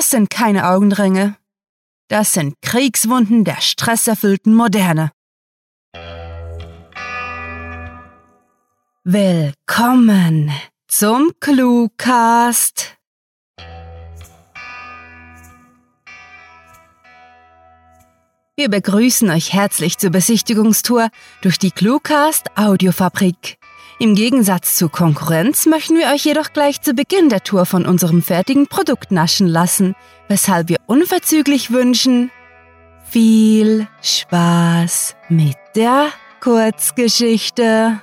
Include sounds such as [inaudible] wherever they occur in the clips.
Das sind keine Augenringe. Das sind Kriegswunden der stresserfüllten Moderne. Willkommen zum Cluecast. Wir begrüßen euch herzlich zur Besichtigungstour durch die Cluecast Audiofabrik. Im Gegensatz zur Konkurrenz möchten wir euch jedoch gleich zu Beginn der Tour von unserem fertigen Produkt naschen lassen, weshalb wir unverzüglich wünschen, viel Spaß mit der Kurzgeschichte.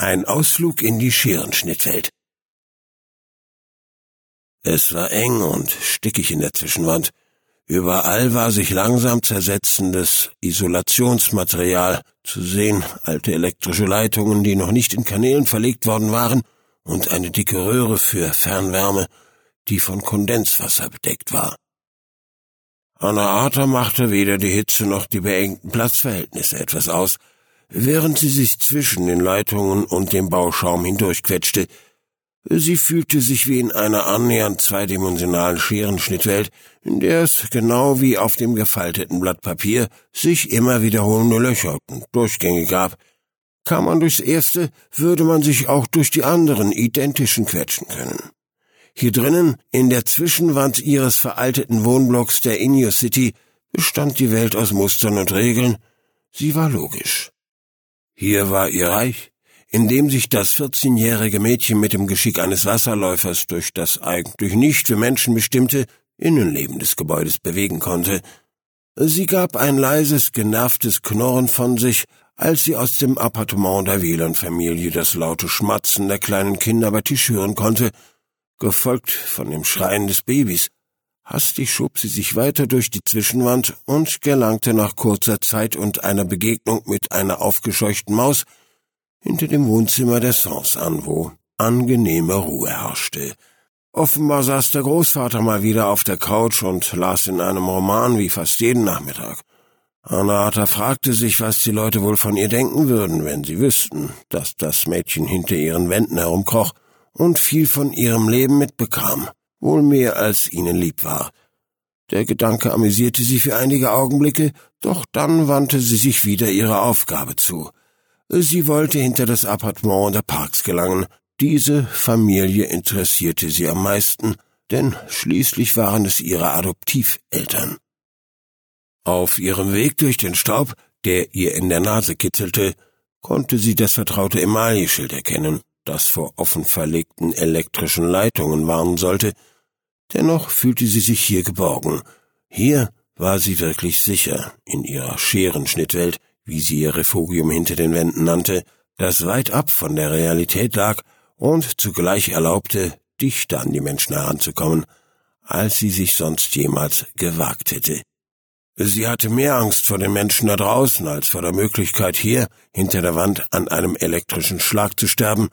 Ein Ausflug in die Scherenschnittwelt. Es war eng und stickig in der Zwischenwand. Überall war sich langsam zersetzendes Isolationsmaterial zu sehen, alte elektrische Leitungen, die noch nicht in Kanälen verlegt worden waren, und eine dicke Röhre für Fernwärme, die von Kondenswasser bedeckt war. Anna Arthur machte weder die Hitze noch die beengten Platzverhältnisse etwas aus, während sie sich zwischen den Leitungen und dem Bauschaum hindurchquetschte. Sie fühlte sich wie in einer annähernd zweidimensionalen Scherenschnittwelt, in der es, genau wie auf dem gefalteten Blatt Papier, sich immer wiederholende Löcher und Durchgänge gab. Kam man durchs erste, würde man sich auch durch die anderen identischen quetschen können. Hier drinnen, in der Zwischenwand ihres veralteten Wohnblocks der Inyo City, bestand die Welt aus Mustern und Regeln. Sie war logisch. Hier war ihr Reich, in dem sich das vierzehnjährige Mädchen mit dem Geschick eines Wasserläufers durch das eigentlich nicht für Menschen bestimmte Innenleben des Gebäudes bewegen konnte. Sie gab ein leises, genervtes Knurren von sich, als sie aus dem Appartement der Wieland-Familie das laute Schmatzen der kleinen Kinder bei Tisch hören konnte, gefolgt von dem Schreien des Babys. Hastig schob sie sich weiter durch die Zwischenwand und gelangte nach kurzer Zeit und einer Begegnung mit einer aufgescheuchten Maus hinter dem Wohnzimmer der Sens an, wo angenehme Ruhe herrschte. Offenbar saß der Großvater mal wieder auf der Couch und las in einem Roman wie fast jeden Nachmittag. Anata fragte sich, was die Leute wohl von ihr denken würden, wenn sie wüssten, dass das Mädchen hinter ihren Wänden herumkroch und viel von ihrem Leben mitbekam wohl mehr als ihnen lieb war. Der Gedanke amüsierte sie für einige Augenblicke, doch dann wandte sie sich wieder ihrer Aufgabe zu. Sie wollte hinter das Appartement der Parks gelangen. Diese Familie interessierte sie am meisten, denn schließlich waren es ihre Adoptiveltern. Auf ihrem Weg durch den Staub, der ihr in der Nase kitzelte, konnte sie das vertraute Emailleschild erkennen, das vor offen verlegten elektrischen Leitungen warnen sollte, Dennoch fühlte sie sich hier geborgen. Hier war sie wirklich sicher, in ihrer Scherenschnittwelt, wie sie ihr Refugium hinter den Wänden nannte, das weit ab von der Realität lag und zugleich erlaubte, dichter an die Menschen heranzukommen, als sie sich sonst jemals gewagt hätte. Sie hatte mehr Angst vor den Menschen da draußen als vor der Möglichkeit, hier hinter der Wand an einem elektrischen Schlag zu sterben,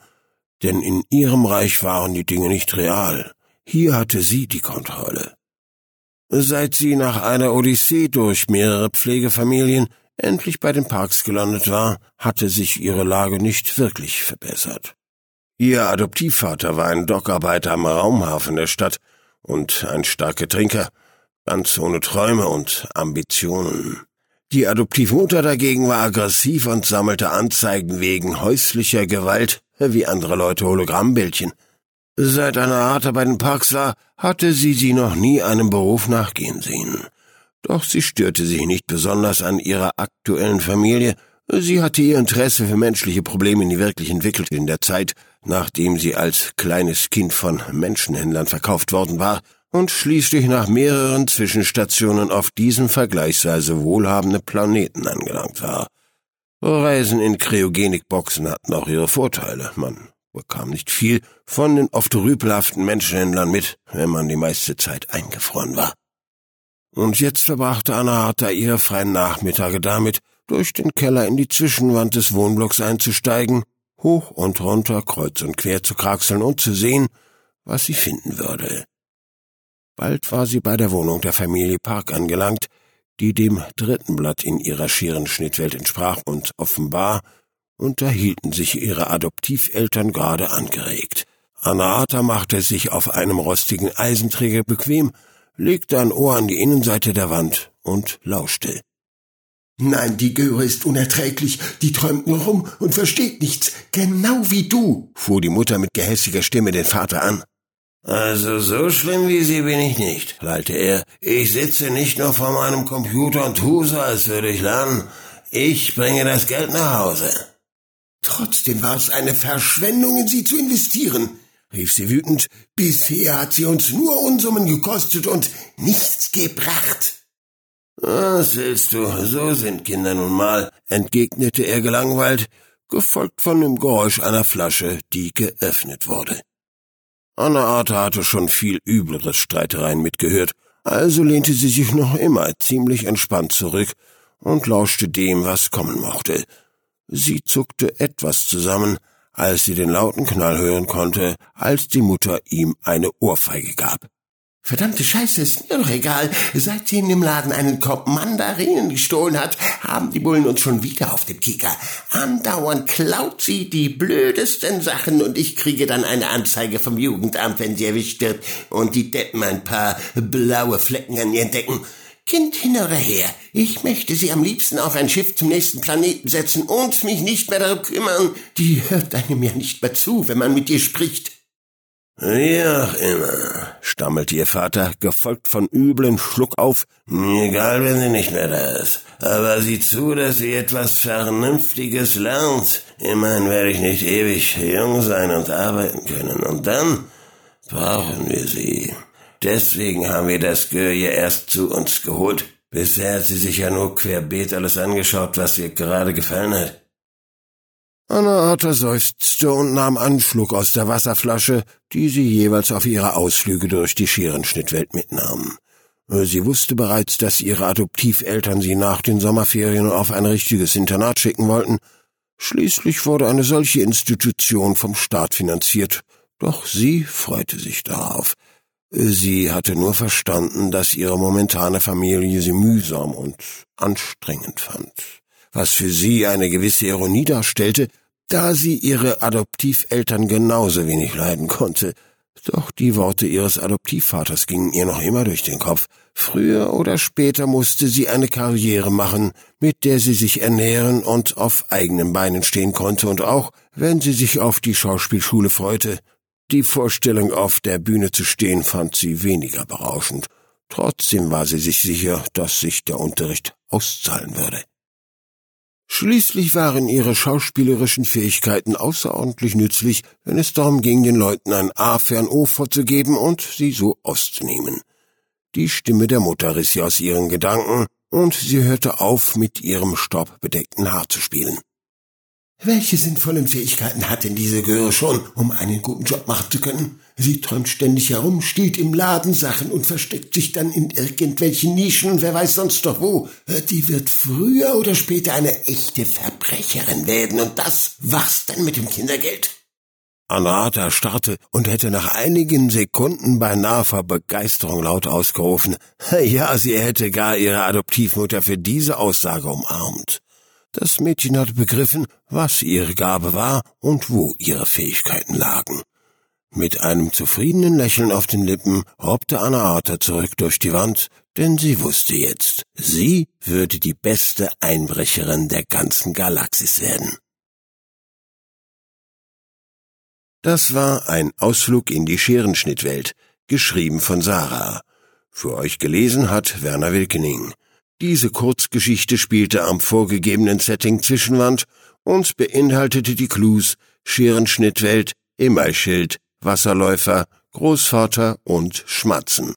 denn in ihrem Reich waren die Dinge nicht real. Hier hatte sie die Kontrolle. Seit sie nach einer Odyssee durch mehrere Pflegefamilien endlich bei den Parks gelandet war, hatte sich ihre Lage nicht wirklich verbessert. Ihr Adoptivvater war ein Dockarbeiter am Raumhafen der Stadt und ein starker Trinker, ganz ohne Träume und Ambitionen. Die Adoptivmutter dagegen war aggressiv und sammelte Anzeigen wegen häuslicher Gewalt wie andere Leute Hologrammbildchen – Seit Anahata bei den Parks war, hatte sie sie noch nie einem Beruf nachgehen sehen. Doch sie störte sich nicht besonders an ihrer aktuellen Familie. Sie hatte ihr Interesse für menschliche Probleme nie wirklich entwickelt in der Zeit, nachdem sie als kleines Kind von Menschenhändlern verkauft worden war und schließlich nach mehreren Zwischenstationen auf diesem vergleichsweise wohlhabenden Planeten angelangt war. Reisen in Kryogenikboxen hatten auch ihre Vorteile. Man bekam nicht viel von den oft rüpelhaften Menschenhändlern mit, wenn man die meiste Zeit eingefroren war. Und jetzt verbrachte Anna Harter ihre freien Nachmittage damit, durch den Keller in die Zwischenwand des Wohnblocks einzusteigen, hoch und runter, kreuz und quer zu kraxeln und zu sehen, was sie finden würde. Bald war sie bei der Wohnung der Familie Park angelangt, die dem dritten Blatt in ihrer Scherenschnittwelt entsprach, und offenbar unterhielten sich ihre Adoptiveltern gerade angeregt. Anahata machte sich auf einem rostigen Eisenträger bequem, legte ein Ohr an die Innenseite der Wand und lauschte. Nein, die Göre ist unerträglich, die träumt nur rum und versteht nichts, genau wie du, fuhr die Mutter mit gehässiger Stimme den Vater an. Also so schlimm wie sie bin ich nicht, lallte er. Ich sitze nicht nur vor meinem Computer und tue so, als würde ich lernen. Ich bringe das Geld nach Hause. Trotzdem war es eine Verschwendung, in sie zu investieren, rief sie wütend. Bisher hat sie uns nur Unsummen gekostet und nichts gebracht. Was willst du? So sind Kinder nun mal, entgegnete er gelangweilt, gefolgt von dem Geräusch einer Flasche, die geöffnet wurde. Anna-Arta hatte schon viel üblere Streitereien mitgehört, also lehnte sie sich noch immer ziemlich entspannt zurück und lauschte dem, was kommen mochte. Sie zuckte etwas zusammen, als sie den lauten Knall hören konnte, als die Mutter ihm eine Ohrfeige gab. Verdammte Scheiße, ist mir doch egal. Seit sie in dem Laden einen Korb Mandarinen gestohlen hat, haben die Bullen uns schon wieder auf dem Kicker. Andauernd klaut sie die blödesten Sachen und ich kriege dann eine Anzeige vom Jugendamt, wenn sie erwischt wird und die Deppen ein paar blaue Flecken an ihren Decken. Kind hin oder her, ich möchte sie am liebsten auf ein Schiff zum nächsten Planeten setzen und mich nicht mehr darum kümmern. Die hört einem ja nicht mehr zu, wenn man mit ihr spricht. Wie auch immer, stammelte ihr Vater, gefolgt von üblem Schluck auf. Egal, wenn sie nicht mehr da ist. Aber sieh zu, dass sie etwas Vernünftiges lernt. Immerhin werde ich nicht ewig jung sein und arbeiten können. Und dann brauchen wir sie. Deswegen haben wir das Göje erst zu uns geholt. Bisher hat sie sich ja nur querbeet alles angeschaut, was ihr gerade gefallen hat. Anna seufzte und nahm einen Schluck aus der Wasserflasche, die sie jeweils auf ihre Ausflüge durch die Scherenschnittwelt mitnahm. Sie wusste bereits, dass ihre Adoptiveltern sie nach den Sommerferien auf ein richtiges Internat schicken wollten. Schließlich wurde eine solche Institution vom Staat finanziert, doch sie freute sich darauf. Sie hatte nur verstanden, dass ihre momentane Familie sie mühsam und anstrengend fand was für sie eine gewisse Ironie darstellte, da sie ihre Adoptiveltern genauso wenig leiden konnte. Doch die Worte ihres Adoptivvaters gingen ihr noch immer durch den Kopf. Früher oder später musste sie eine Karriere machen, mit der sie sich ernähren und auf eigenen Beinen stehen konnte, und auch, wenn sie sich auf die Schauspielschule freute, die Vorstellung, auf der Bühne zu stehen, fand sie weniger berauschend. Trotzdem war sie sich sicher, dass sich der Unterricht auszahlen würde. Schließlich waren ihre schauspielerischen Fähigkeiten außerordentlich nützlich, wenn es darum ging, den Leuten ein A für ein O vorzugeben und sie so auszunehmen. Die Stimme der Mutter riss sie aus ihren Gedanken, und sie hörte auf, mit ihrem staubbedeckten Haar zu spielen. Welche sinnvollen Fähigkeiten hat denn diese Göre schon, um einen guten Job machen zu können? Sie träumt ständig herum, stiehlt im Laden Sachen und versteckt sich dann in irgendwelchen Nischen und wer weiß sonst doch wo. Die wird früher oder später eine echte Verbrecherin werden und das war's dann mit dem Kindergeld. Anata starrte und hätte nach einigen Sekunden beinahe vor Begeisterung laut ausgerufen. [laughs] Ja, sie hätte gar ihre Adoptivmutter für diese Aussage umarmt. Das Mädchen hatte begriffen, was ihre Gabe war und wo ihre Fähigkeiten lagen. Mit einem zufriedenen Lächeln auf den Lippen hoppte Anna Arthur zurück durch die Wand, denn sie wusste jetzt, sie würde die beste Einbrecherin der ganzen Galaxis werden. Das war ein Ausflug in die Scherenschnittwelt, geschrieben von Sarah. Für euch gelesen hat Werner Wilkening. Diese Kurzgeschichte spielte am vorgegebenen Setting Zwischenwand und beinhaltete die Clues Scherenschnittwelt, Immerschild, Wasserläufer, Großvater und Schmatzen.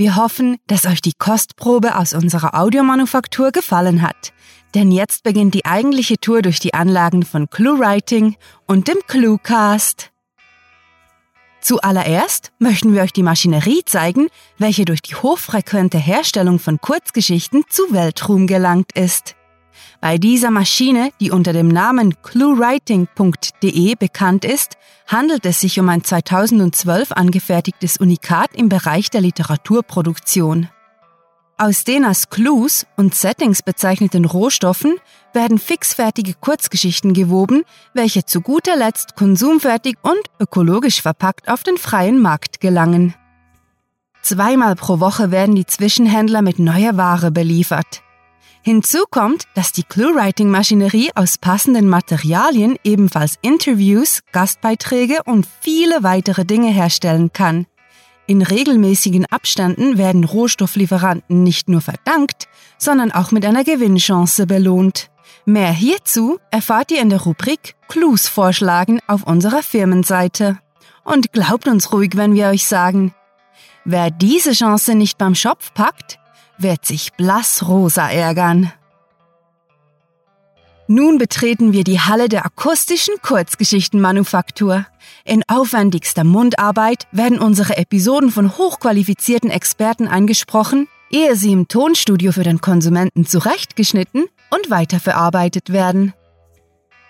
Wir hoffen, dass euch die Kostprobe aus unserer Audiomanufaktur gefallen hat. Denn jetzt beginnt die eigentliche Tour durch die Anlagen von ClueWriting und dem ClueCast. Zuallererst möchten wir euch die Maschinerie zeigen, welche durch die hochfrequente Herstellung von Kurzgeschichten zu Weltruhm gelangt ist. Bei dieser Maschine, die unter dem Namen cluewriting.de bekannt ist, handelt es sich um ein 2012 angefertigtes Unikat im Bereich der Literaturproduktion. Aus den als Clues und Settings bezeichneten Rohstoffen werden fixfertige Kurzgeschichten gewoben, welche zu guter Letzt konsumfertig und ökologisch verpackt auf den freien Markt gelangen. Zweimal pro Woche werden die Zwischenhändler mit neuer Ware beliefert. Hinzu kommt, dass die Clue-Writing-Maschinerie aus passenden Materialien ebenfalls Interviews, Gastbeiträge und viele weitere Dinge herstellen kann. In regelmäßigen Abständen werden Rohstofflieferanten nicht nur verdankt, sondern auch mit einer Gewinnchance belohnt. Mehr hierzu erfahrt ihr in der Rubrik Clues vorschlagen auf unserer Firmenseite. Und glaubt uns ruhig, wenn wir euch sagen, wer diese Chance nicht beim Schopf packt, wird sich blassrosa ärgern. Nun betreten wir die Halle der akustischen Kurzgeschichtenmanufaktur. In aufwendigster Mundarbeit werden unsere Episoden von hochqualifizierten Experten eingesprochen, ehe sie im Tonstudio für den Konsumenten zurechtgeschnitten und weiterverarbeitet werden.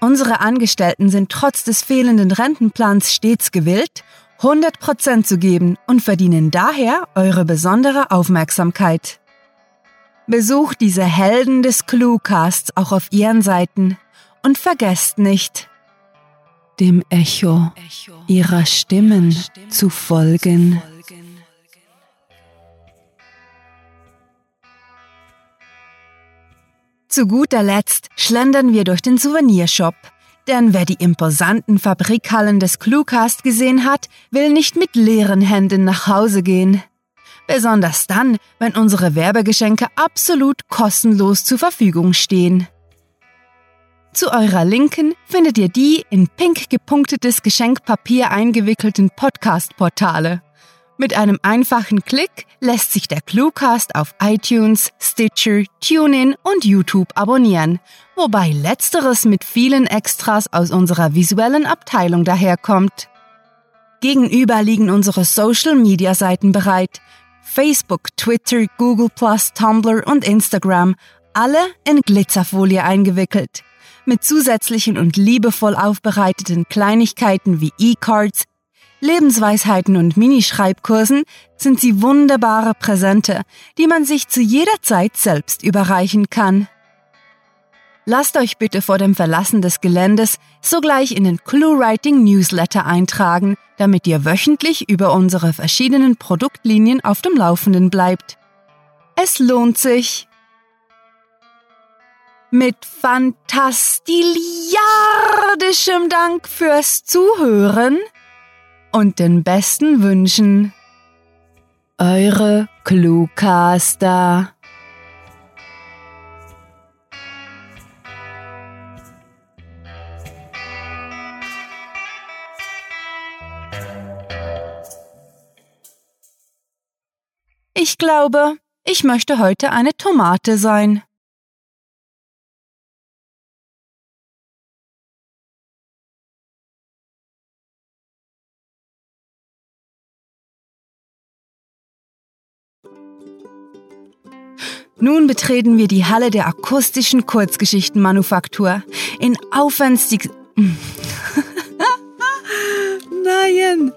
Unsere Angestellten sind trotz des fehlenden Rentenplans stets gewillt, 100% zu geben und verdienen daher eure besondere Aufmerksamkeit. Besucht diese Helden des Cluecasts auch auf ihren Seiten und vergesst nicht, dem Echo ihrer Stimmen zu folgen. Zu guter Letzt schlendern wir durch den Souvenirshop. Denn wer die imposanten Fabrikhallen des Cluecast gesehen hat, will nicht mit leeren Händen nach Hause gehen. Besonders dann, wenn unsere Werbegeschenke absolut kostenlos zur Verfügung stehen. Zu eurer Linken findet ihr die in pink gepunktetes Geschenkpapier eingewickelten Podcast-Portale. Mit einem einfachen Klick lässt sich der Cluecast auf iTunes, Stitcher, TuneIn und YouTube abonnieren, wobei letzteres mit vielen Extras aus unserer visuellen Abteilung daherkommt. Gegenüber liegen unsere Social-Media-Seiten bereit, Facebook, Twitter, Google Tumblr und Instagram, alle in Glitzerfolie eingewickelt. Mit zusätzlichen und liebevoll aufbereiteten Kleinigkeiten wie E-Cards, Lebensweisheiten und Minischreibkursen sind sie wunderbare Präsente, die man sich zu jeder Zeit selbst überreichen kann. Lasst euch bitte vor dem Verlassen des Geländes sogleich in den ClueWriting Newsletter eintragen, damit ihr wöchentlich über unsere verschiedenen Produktlinien auf dem Laufenden bleibt. Es lohnt sich. Mit fantastiliardischem Dank fürs Zuhören und den besten Wünschen. Eure Cluecaster. Ich glaube, ich möchte heute eine Tomate sein. Nun betreten wir die Halle der akustischen Kurzgeschichtenmanufaktur in aufwendig... [laughs] Nein!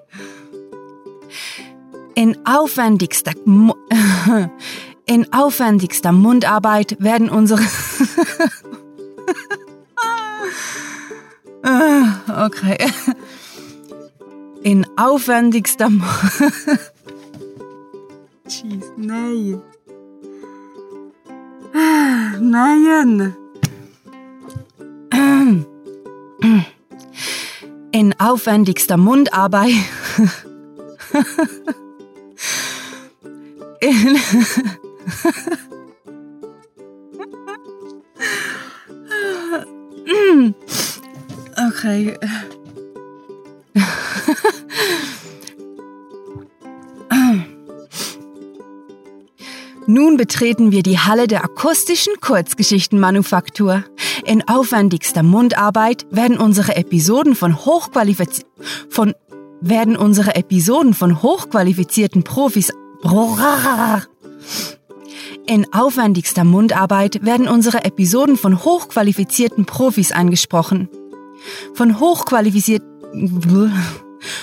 In aufwendigster, [laughs] in aufwendigster Mundarbeit werden unsere. [laughs] okay. In aufwendigster. [laughs] Jeez, nein. Nein. In aufwendigster Mundarbeit in okay. Nun betreten wir die Halle der akustischen Kurzgeschichtenmanufaktur. In aufwendigster Mundarbeit werden unsere Episoden von hochqualifiz von werden unsere Episoden von hochqualifizierten Profis In aufwendigster Mundarbeit werden unsere Episoden von hochqualifizierten Profis eingesprochen. Von hochqualifiziert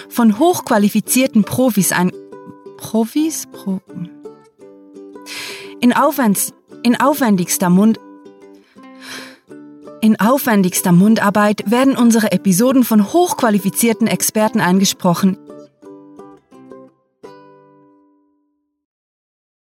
von hochqualifizierten Profis ein Profis Pro in, aufwends, in aufwendigster Mund in aufwendigster Mundarbeit werden unsere Episoden von hochqualifizierten Experten eingesprochen.